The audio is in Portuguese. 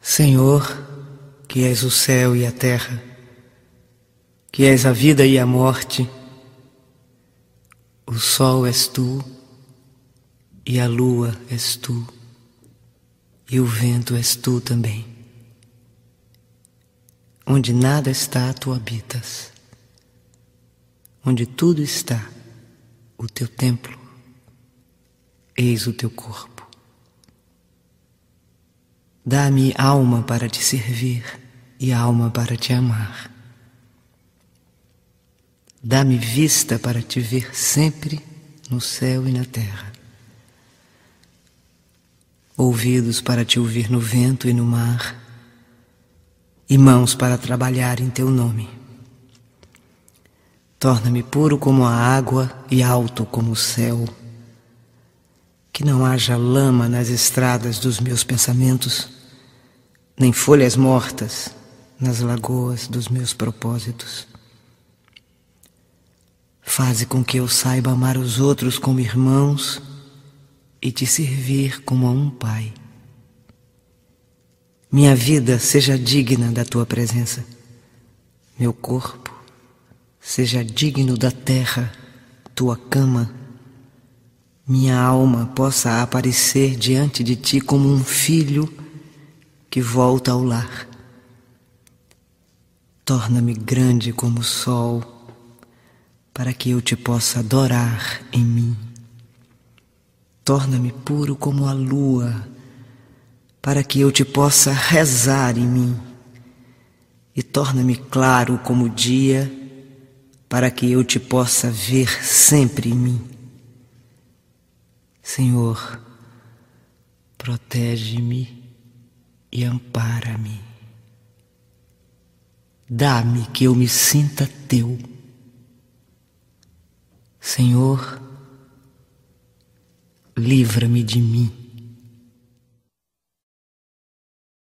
Senhor, que és o céu e a terra, que és a vida e a morte, o sol és tu e a lua és tu e o vento és tu também. Onde nada está, tu habitas. Onde tudo está, o teu templo, eis o teu corpo. Dá-me alma para te servir e alma para te amar. Dá-me vista para te ver sempre no céu e na terra. Ouvidos para te ouvir no vento e no mar, e mãos para trabalhar em teu nome. Torna-me puro como a água e alto como o céu. Que não haja lama nas estradas dos meus pensamentos, nem folhas mortas nas lagoas dos meus propósitos. Faze com que eu saiba amar os outros como irmãos e te servir como a um pai. Minha vida seja digna da tua presença, meu corpo seja digno da terra, tua cama, minha alma possa aparecer diante de ti como um filho que volta ao lar. Torna-me grande como o sol, para que eu te possa adorar em mim. Torna-me puro como a lua, para que eu te possa rezar em mim. E torna-me claro como o dia, para que eu te possa ver sempre em mim. Senhor, protege-me e ampara-me. Dá-me que eu me sinta teu. Senhor, livra-me de mim.